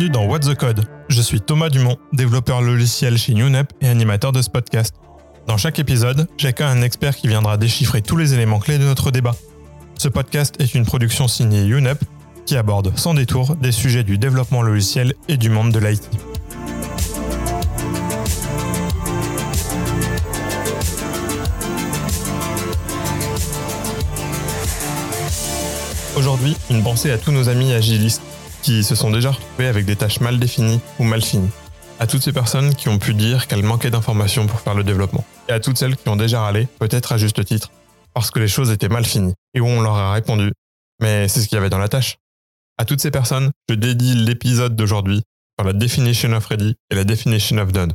Bienvenue dans What the Code. Je suis Thomas Dumont, développeur logiciel chez UNEP et animateur de ce podcast. Dans chaque épisode, j'accueille un expert qui viendra déchiffrer tous les éléments clés de notre débat. Ce podcast est une production signée UNEP qui aborde sans détour des sujets du développement logiciel et du monde de l'IT. Aujourd'hui, une pensée à tous nos amis agilistes qui se sont déjà retrouvés avec des tâches mal définies ou mal finies. À toutes ces personnes qui ont pu dire qu'elles manquaient d'informations pour faire le développement. Et à toutes celles qui ont déjà râlé, peut-être à juste titre, parce que les choses étaient mal finies et où on leur a répondu mais c'est ce qu'il y avait dans la tâche. À toutes ces personnes, je dédie l'épisode d'aujourd'hui sur la definition of ready et la definition of done.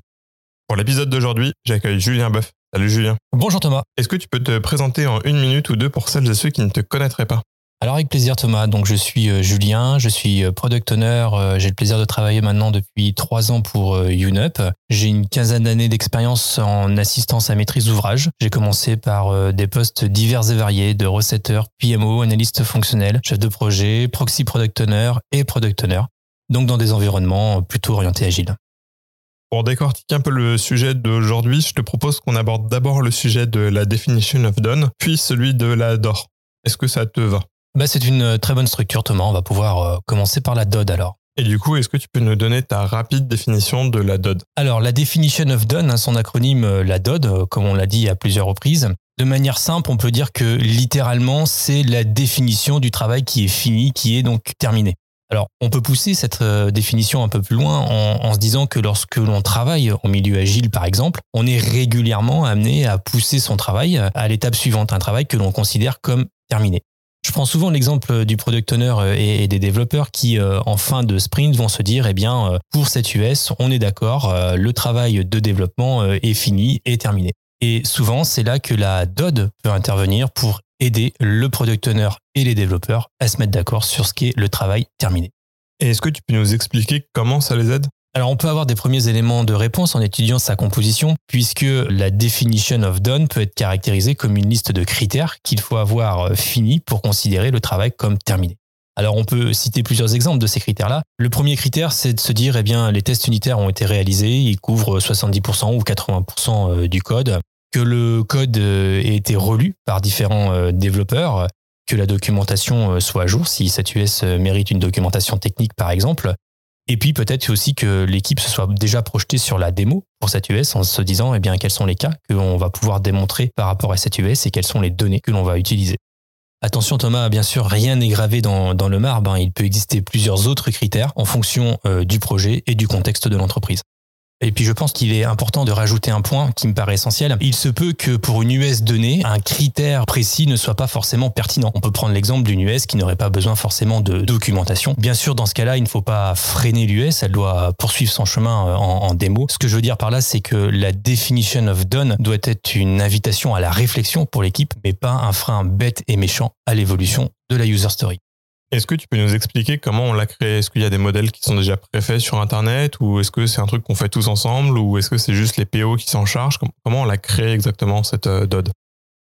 Pour l'épisode d'aujourd'hui, j'accueille Julien Boeuf. Salut Julien. Bonjour Thomas. Est-ce que tu peux te présenter en une minute ou deux pour celles et ceux qui ne te connaîtraient pas? Alors avec plaisir Thomas, donc je suis euh, Julien, je suis euh, product owner, euh, j'ai le plaisir de travailler maintenant depuis trois ans pour UNUP. J'ai une quinzaine d'années d'expérience en assistance à maîtrise d'ouvrage. J'ai commencé par des postes divers et variés de recetteur, PMO, analyste fonctionnel, chef de projet, proxy product owner et product owner, donc dans des environnements plutôt orientés agiles. Pour décortiquer un peu le sujet d'aujourd'hui, je te propose qu'on aborde d'abord le sujet de la definition of done, puis celui de la DOR. Est-ce que ça te va? Bah, c'est une euh, très bonne structure, Thomas. On va pouvoir euh, commencer par la DOD alors. Et du coup, est-ce que tu peux nous donner ta rapide définition de la DOD Alors, la Definition of Done, hein, son acronyme, euh, la DOD, comme on l'a dit à plusieurs reprises, de manière simple, on peut dire que littéralement, c'est la définition du travail qui est fini, qui est donc terminé. Alors, on peut pousser cette définition un peu plus loin en, en se disant que lorsque l'on travaille en milieu agile, par exemple, on est régulièrement amené à pousser son travail à l'étape suivante, un travail que l'on considère comme terminé. Prends souvent l'exemple du product owner euh, et des développeurs qui, euh, en fin de sprint, vont se dire, eh bien, euh, pour cette US, on est d'accord, le travail de développement est fini et terminé. Et souvent, c'est là que la DOD peut intervenir pour aider le product owner et les développeurs à se mettre d'accord sur ce qui est le travail terminé. Et est-ce que tu peux nous expliquer comment ça les aide? Alors on peut avoir des premiers éléments de réponse en étudiant sa composition, puisque la definition of done peut être caractérisée comme une liste de critères qu'il faut avoir euh, fini pour considérer le travail comme terminé. Alors on peut citer plusieurs exemples de ces critères-là. Le premier critère, c'est de se dire, eh bien, les tests unitaires ont été réalisés, ils couvrent 70% ou 80% euh, du code, que le code euh, ait été relu par différents développeurs, que la documentation soit à jour, si cette US mérite une documentation technique par exemple, et puis peut-être aussi que l'équipe se soit déjà projetée sur la démo pour cette US en se disant eh bien quels sont les cas que l'on va pouvoir démontrer par rapport à cette US et quelles sont les données que l'on va utiliser. Attention Thomas, bien sûr, rien n'est gravé dans, le marbre. Hein. Il peut exister plusieurs autres critères en fonction euh, du projet et du contexte de l'entreprise. Et puis je pense qu'il est important de rajouter un point qui me paraît essentiel. Il se peut que pour une US donnée, un critère précis ne soit pas forcément pertinent. On peut prendre l'exemple d'une US qui n'aurait pas besoin forcément de documentation. Bien sûr, dans ce cas-là, il ne faut pas freiner l'US, elle doit poursuivre son chemin euh, en, en, démo. Ce que je veux dire par là, c'est que la definition of done doit être une invitation à la réflexion pour l'équipe, mais pas un frein bête et méchant à l'évolution de la user story. Est-ce que tu peux nous expliquer comment on l'a créé? Est-ce qu'il y a des modèles qui sont déjà préfaits sur Internet ou est-ce que c'est un truc qu'on fait tous ensemble ou est-ce que c'est juste les PO qui s'en chargent? Comment on l'a créé exactement cette euh, DOD?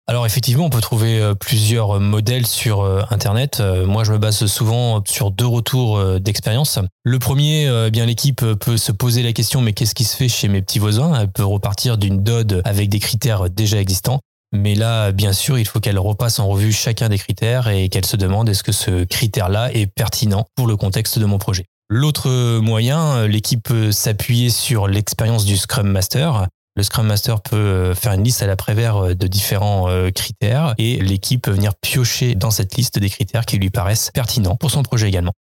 Alors effectivement, on peut trouver euh, plusieurs modèles sur euh, Internet. Moi, je me base souvent sur deux retours d'expérience. Le premier, eh bien l'équipe peut se poser la question mais qu'est-ce qui se fait chez mes petits voisins? Elle peut repartir d'une DOD avec des critères déjà existants. Mais là, bien sûr, il faut qu'elle repasse en revue chacun des critères et qu'elle se demande est-ce que ce critère-là est pertinent pour le contexte de mon projet. L'autre moyen, l'équipe peut s'appuyer sur l'expérience du Scrum Master. Le Scrum Master peut faire une liste à l'après-vert de différents euh, critères et l'équipe peut venir piocher dans cette liste des critères qui lui paraissent pertinents pour son projet également.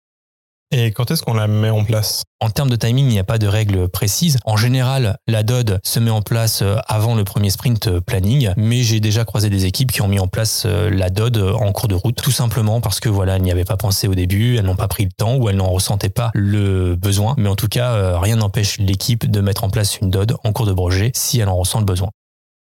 Et quand est-ce qu'on la met en place? En termes de timing, il n'y a pas de règle précise. En général, la DOD se met en place euh, avant le premier sprint euh, planning, mais j'ai déjà croisé des équipes qui ont mis en place euh, la DOD en cours de route, tout simplement parce que voilà, elles n'y avaient pas pensé au début, elles n'ont pas pris le temps ou elles n'en ressentaient pas le besoin. Mais en tout cas, rien n'empêche l'équipe de mettre en place une DOD en cours de projet si elle en ressent le besoin.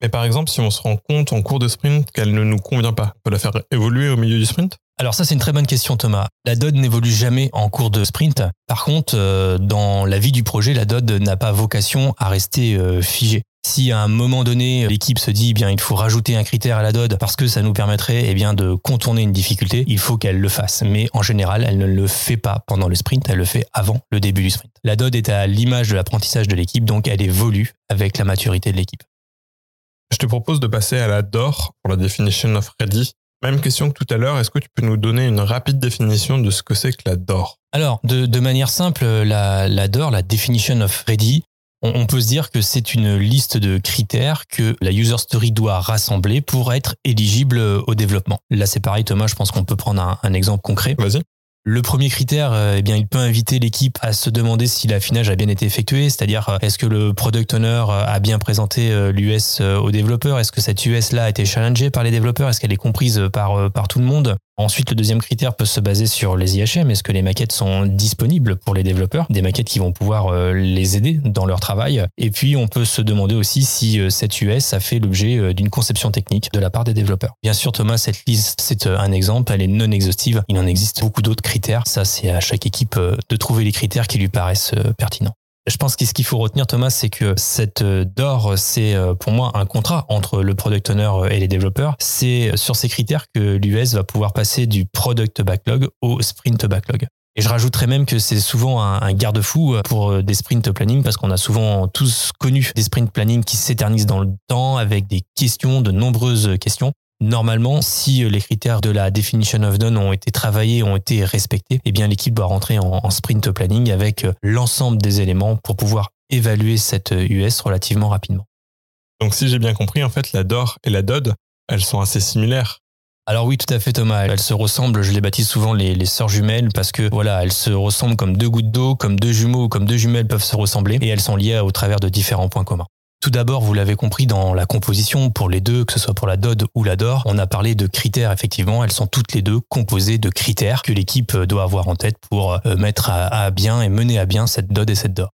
Mais par exemple, si on se rend compte en cours de sprint qu'elle ne nous convient pas, on peut la faire évoluer au milieu du sprint? Alors ça c'est une très bonne question Thomas. La DOD n'évolue jamais en cours de sprint. Par contre, euh, dans la vie du projet, la DOD n'a pas vocation à rester euh, figée. Si à un moment donné, l'équipe se dit, eh bien, il faut rajouter un critère à la DOD parce que ça nous permettrait, eh de contourner une difficulté, il faut qu'elle le fasse. Mais en général, elle ne le fait pas pendant le sprint, elle le fait avant le début du sprint. La DOD est à l'image de l'apprentissage de l'équipe, donc elle évolue avec la maturité de l'équipe. Je te propose de passer à la DOR pour la definition of ready. Même question que tout à l'heure, est-ce que tu peux nous donner une rapide définition de ce que c'est que la DOR? Alors, de, manière simple, la, la DOR, la definition of ready, on, peut se dire que c'est une liste de critères que la user story doit rassembler pour être éligible au développement. Là, c'est pareil, Thomas, je pense qu'on peut prendre un, un exemple concret. Vas-y. Le premier critère, euh, eh bien, il peut inviter l'équipe à se demander si l'affinage a bien été effectué, c'est-à-dire euh, est-ce que le product owner euh, a bien présenté l'US aux développeurs, est-ce que cette US là a été challengée par les développeurs, est-ce qu'elle est comprise par par tout le monde? Ensuite, le deuxième critère peut se baser sur les IHM. Est-ce que les maquettes sont disponibles pour les développeurs? Des maquettes qui vont pouvoir euh, les aider dans leur travail. Et puis, on peut se demander aussi si euh, cette US a fait l'objet euh, d'une conception technique de la part des développeurs. Bien sûr, Thomas, cette liste, c'est un exemple. Elle est non exhaustive. Il en existe beaucoup d'autres critères. Ça, c'est à chaque équipe de trouver les critères qui lui paraissent pertinents. Je pense que ce qu'il faut retenir, Thomas, c'est que cette euh, DOR, c'est euh, pour moi un contrat entre le product owner et les développeurs. C'est sur ces critères que l'US va pouvoir passer du product backlog au sprint backlog. Et je rajouterais même que c'est souvent un, garde-fou pour euh, des sprint planning parce qu'on a souvent tous connu des sprint planning qui s'éternisent dans le temps avec des questions, de nombreuses questions. Normalement, si euh, les critères de la definition of done ont été travaillés, ont été respectés, eh bien l'équipe doit rentrer en, sprint planning avec euh, l'ensemble des éléments pour pouvoir évaluer cette US euh, relativement rapidement. Donc si j'ai bien compris, en fait, la DOR et la DOD, elles sont assez similaires. Alors oui, tout à fait Thomas. Elles se ressemblent, je les baptise souvent les, les sœurs jumelles parce que voilà, elles se ressemblent comme deux gouttes d'eau, comme deux jumeaux, comme deux jumelles peuvent se ressembler et elles sont liées au travers de différents points communs. Tout d'abord, vous l'avez compris dans la composition, pour les deux, que ce soit pour la DOD ou la DOR, on a parlé de critères, effectivement, elles sont toutes les deux composées de critères que l'équipe doit avoir en tête pour euh, mettre à, bien et mener à bien cette DOD et cette DOR.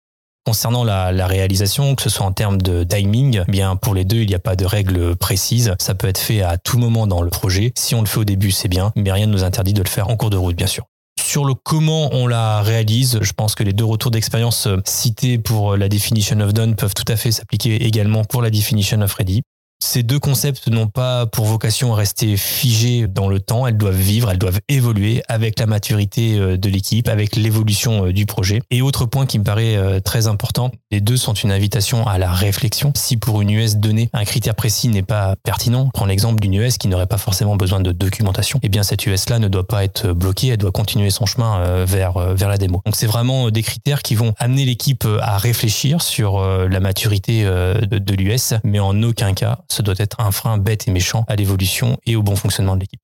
Concernant la, réalisation, que ce soit en termes de timing, eh bien pour les deux, il n'y a pas de règle précise. Ça peut être fait à tout moment dans le projet. Si on le fait au début, c'est bien, mais rien ne nous interdit de le faire en cours de route, bien sûr. Sur le comment on la réalise, je pense que les deux retours d'expérience euh, cités pour euh, la definition of done peuvent tout à fait s'appliquer également pour la definition of ready. Ces deux concepts n'ont pas pour vocation à rester figés dans le temps, elles doivent vivre, elles doivent évoluer avec la maturité euh, de l'équipe, avec l'évolution euh, du projet. Et autre point qui me paraît euh, très important, les deux sont une invitation à la réflexion. Si pour une US donnée, un critère précis n'est pas pertinent, prends l'exemple d'une US qui n'aurait pas forcément besoin de documentation, eh bien cette US-là ne doit pas être bloquée, elle doit continuer son chemin vers, vers la démo. Donc c'est vraiment des critères qui vont amener l'équipe à réfléchir sur la maturité de, de l'US, mais en aucun cas ce doit être un frein bête et méchant à l'évolution et au bon fonctionnement de l'équipe.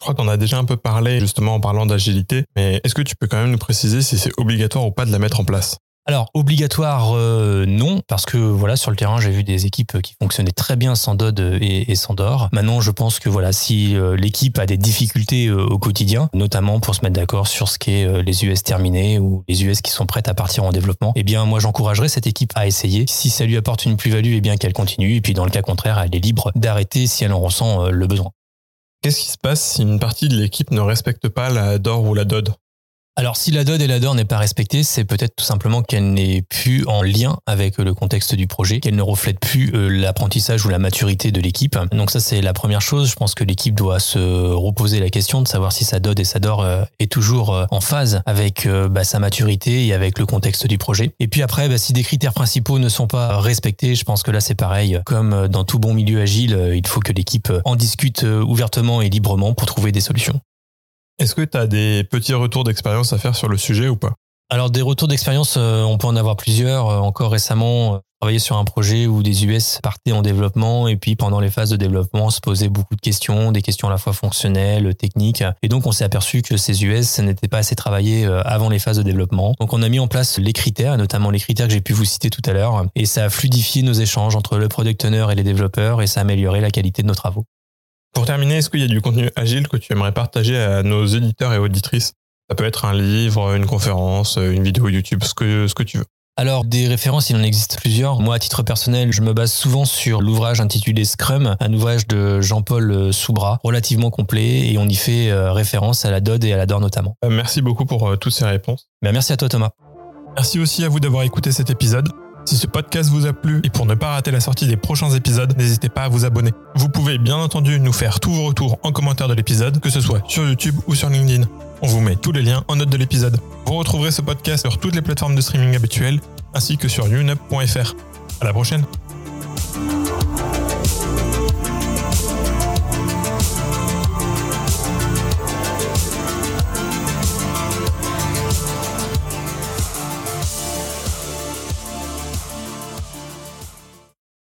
Je crois qu'on a déjà un peu parlé justement en parlant d'agilité, mais est-ce que tu peux quand même nous préciser si c'est obligatoire ou pas de la mettre en place? Alors obligatoire euh, non parce que voilà sur le terrain j'ai vu des équipes qui fonctionnaient très bien sans Dod et, sans DOR. Maintenant je pense que voilà si euh, l'équipe a des difficultés euh, au quotidien, notamment pour se mettre d'accord sur ce qu'est les US terminés ou les US qui sont prêtes à partir en développement, eh bien moi j'encouragerais cette équipe à essayer. Si ça lui apporte une plus-value, eh bien qu'elle continue et puis dans le cas contraire elle est libre d'arrêter si elle en ressent le besoin. Qu'est-ce qui se passe si une partie de l'équipe ne respecte pas la DOR ou la DOD alors, si la DOD et la DOR n'est pas respectée, c'est peut-être tout simplement qu'elle n'est plus en lien avec le contexte du projet, qu'elle ne reflète plus euh, l'apprentissage ou la maturité de l'équipe. Donc ça, c'est la première chose. Je pense que l'équipe doit se reposer la question de savoir si sa DOD et sa DOR euh, est toujours euh, en phase avec bah, sa maturité et avec le contexte du projet. Et puis après, bah, si des critères principaux ne sont pas respectés, je pense que là, c'est pareil. Comme dans tout bon milieu agile, il faut que l'équipe en discute ouvertement et librement pour trouver des solutions. Est-ce que tu as des petits retours d'expérience à faire sur le sujet ou pas? Alors des retours d'expérience, euh, on peut en avoir plusieurs. Euh, encore récemment, euh, travaillé sur un projet où des US partaient en développement et puis pendant les phases de développement se posaient beaucoup de questions, des questions à la fois fonctionnelles, techniques. Et donc on s'est aperçu que ces US n'étaient pas assez travaillés avant les phases de développement. Donc on a mis en place les critères, notamment les critères que j'ai pu vous citer tout à l'heure, et ça a fluidifié nos échanges entre le product owner et les développeurs et ça a amélioré la qualité de nos travaux. Pour terminer, est-ce qu'il y a du contenu agile que tu aimerais partager à nos éditeurs et auditrices? Ça peut être un livre, une conférence, une vidéo YouTube, ce que, ce que tu veux. Alors, des références, il en existe plusieurs. Moi, à titre personnel, je me base souvent sur l'ouvrage intitulé Scrum, un ouvrage de Jean-Paul Soubra, relativement complet, et on y fait euh, référence à la DOD et à la DOR notamment. Euh, merci beaucoup pour euh, toutes ces réponses. Ben, merci à toi, Thomas. Merci aussi à vous d'avoir écouté cet épisode. Si ce podcast vous a plu et pour ne pas rater la sortie des prochains épisodes, n'hésitez pas à vous abonner. Vous pouvez bien entendu nous faire tous vos retours en commentaire de l'épisode, que ce soit sur YouTube ou sur LinkedIn. On vous met tous les liens en note de l'épisode. Vous retrouverez ce podcast sur toutes les plateformes de streaming habituelles ainsi que sur younup.fr. À la prochaine!